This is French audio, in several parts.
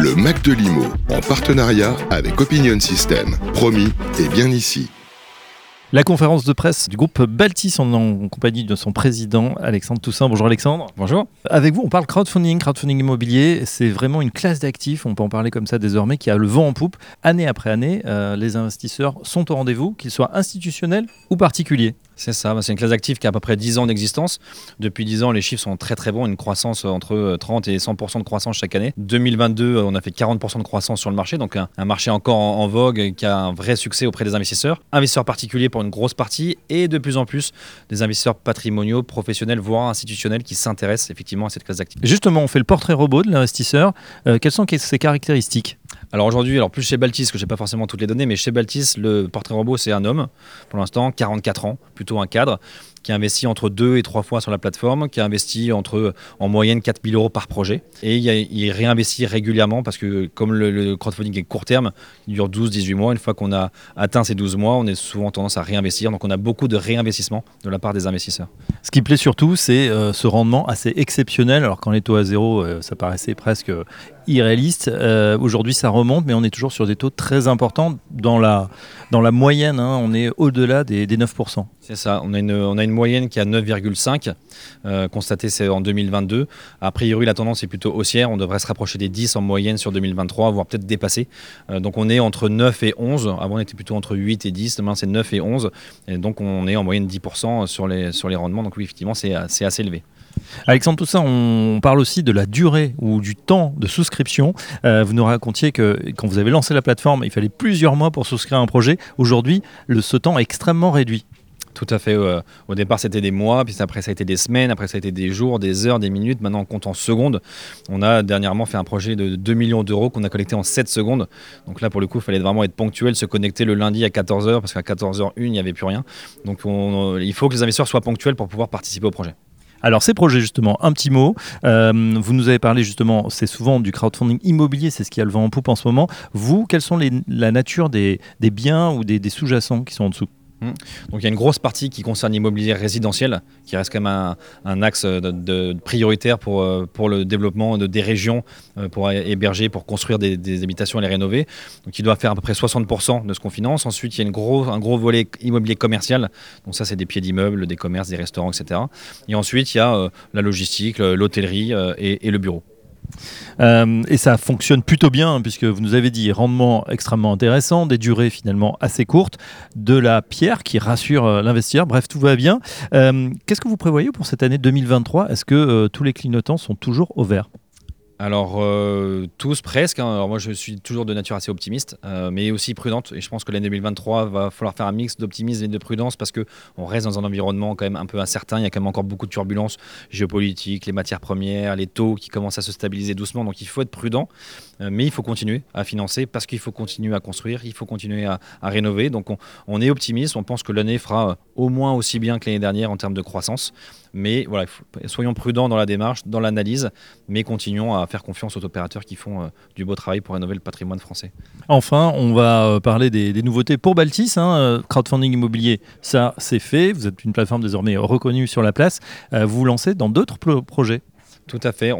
Le Mac de Limo, en partenariat avec Opinion System. Promis, et bien ici. La conférence de presse du groupe Baltis en, en compagnie de son président Alexandre Toussaint. Bonjour Alexandre. Bonjour. Avec vous, on parle crowdfunding, crowdfunding immobilier. C'est vraiment une classe d'actifs, on peut en parler comme ça désormais, qui a le vent en poupe. Année après année, euh, les investisseurs sont au rendez-vous, qu'ils soient institutionnels ou particuliers. C'est ça, bah, c'est une classe d'actifs qui a à peu près 10 ans d'existence. Depuis 10 ans, les chiffres sont très très bons, une croissance entre 30 et 100% de croissance chaque année. 2022, on a fait 40% de croissance sur le marché, donc un, marché encore en, vogue qui a un vrai succès auprès des investisseurs. Investisseurs particuliers pour une grosse partie et de plus en plus des investisseurs patrimoniaux, professionnels, voire institutionnels qui s'intéressent effectivement à cette classe d'actifs. Justement, on fait le portrait robot de l'investisseur. Euh, quelles sont ses caractéristiques? Alors aujourd'hui, alors plus chez Baltis, que je n'ai pas forcément toutes les données, mais chez Baltis, le portrait robot, c'est un homme, pour l'instant, 44 ans, plutôt un cadre, qui investit entre deux et trois fois sur la plateforme, qui a investi entre en moyenne 4000 euros par projet. Et il, il réinvestit régulièrement parce que comme le, le crowdfunding est court terme, il dure 12-18 mois, une fois qu'on a atteint ces 12 mois, on est souvent tendance à réinvestir. Donc on a beaucoup de réinvestissement de la part des investisseurs. Ce qui plaît surtout, c'est euh, ce rendement assez exceptionnel. Alors quand les taux à zéro, euh, ça paraissait presque irréaliste. Euh, Aujourd'hui, ça remonte, mais on est toujours sur des taux très importants. Dans la, dans la moyenne, hein, on est au-delà des, des 9%. C'est ça, on a une, on a une moyenne qui est à 9,5, euh, constatée c'est en 2022. A priori, la tendance est plutôt haussière, on devrait se rapprocher des 10 en moyenne sur 2023, voire peut-être dépasser. Euh, donc on est entre 9 et 11, avant on était plutôt entre 8 et 10, demain c'est 9 et 11, et donc on est en moyenne 10% sur les, sur les rendements, donc oui, effectivement, c'est assez élevé. Alexandre Toussaint, on parle aussi de la durée ou du temps de souscription. Euh, vous nous racontiez que quand vous avez lancé la plateforme, il fallait plusieurs mois pour souscrire un projet. Aujourd'hui, ce temps est extrêmement réduit. Tout à fait. Euh, au départ, c'était des mois, puis après, ça a été des semaines, après, ça a été des jours, des heures, des minutes. Maintenant, on compte en secondes. On a dernièrement fait un projet de 2 millions d'euros qu'on a collecté en 7 secondes. Donc là, pour le coup, il fallait vraiment être ponctuel, se connecter le lundi à 14h, parce qu'à 14h01, il n'y avait plus rien. Donc on, il faut que les investisseurs soient ponctuels pour pouvoir participer au projet. Alors ces projets justement, un petit mot. Euh, vous nous avez parlé justement, c'est souvent du crowdfunding immobilier, c'est ce qui a le vent en poupe en ce moment. Vous, quelles sont la nature des, biens ou des, sous-jacents qui sont en dessous? Donc il y a une grosse partie qui concerne l'immobilier résidentiel, qui reste quand même un, axe de prioritaire pour, pour le développement de, des régions, pour héberger, pour construire des, habitations et les rénover. Donc il doit faire à peu près 60% de ce qu'on finance. Ensuite, il y a une gros, un gros volet immobilier commercial. Donc ça, c'est des pieds d'immeubles, des commerces, des restaurants, etc. Et ensuite, il y a euh, la logistique, l'hôtellerie euh, et le bureau. Euh, et ça fonctionne plutôt bien, puisque vous nous avez dit rendement extrêmement intéressant, des durées finalement assez courtes, de la pierre qui rassure euh, l'investisseur. Bref, tout va bien. Euh, Qu'est-ce que vous prévoyez pour cette année 2023 Est-ce que tous les clignotants sont toujours au vert? Alors, euh, tous presque. Hein. Alors, moi, je suis toujours de nature assez optimiste, euh, mais aussi prudente. Et je pense que l'année 2023 va falloir faire un mix d'optimisme et de prudence parce qu'on reste dans un environnement quand même un peu incertain. Il y a quand même encore beaucoup de turbulences géopolitiques, les matières premières, les taux qui commencent à se stabiliser doucement. Donc, il faut être prudent, euh, mais il faut continuer à financer parce qu'il faut continuer à construire, il faut continuer à, rénover. Donc, on, est optimiste. On pense que l'année fera au moins aussi bien que l'année dernière en termes de croissance. Mais voilà, soyons prudents dans la démarche, dans l'analyse, mais continuons à faire confiance aux opérateurs qui font euh, du beau travail pour rénover le patrimoine français. Enfin, on va euh, parler des, nouveautés pour Baltis. Hein. Euh, crowdfunding immobilier, ça c'est fait. Vous êtes une plateforme désormais reconnue sur la place. Vous vous lancez dans d'autres projets tout à fait.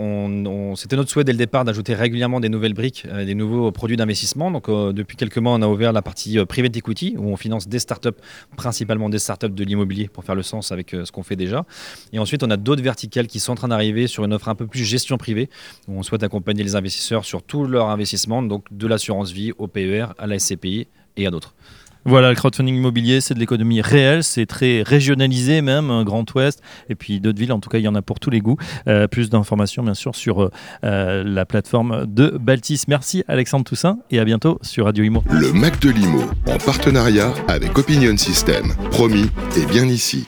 C'était notre souhait dès le départ d'ajouter régulièrement des nouvelles briques, euh, des nouveaux produits d'investissement. Donc, euh, depuis quelques mois, on a ouvert la partie euh, private equity où on finance des startups, principalement des startups de l'immobilier pour faire le sens avec ce qu'on fait déjà. Et ensuite, on a d'autres verticales qui sont en train d'arriver sur une offre un peu plus gestion privée où on souhaite accompagner les investisseurs sur tout leur investissement, donc de l'assurance vie au PER, à la SCPI et à d'autres. Voilà, le crowdfunding immobilier, c'est de l'économie réelle, c'est très régionalisé même, un Grand Ouest, et puis d'autres villes, en tout cas, il y en a pour tous les goûts. Euh, plus d'informations, bien sûr, sur euh, la plateforme de Baltis. Merci Alexandre Toussaint, et à bientôt sur Radio Imo. Le Mac de Limo, en partenariat avec Opinion System. Promis, et bien ici.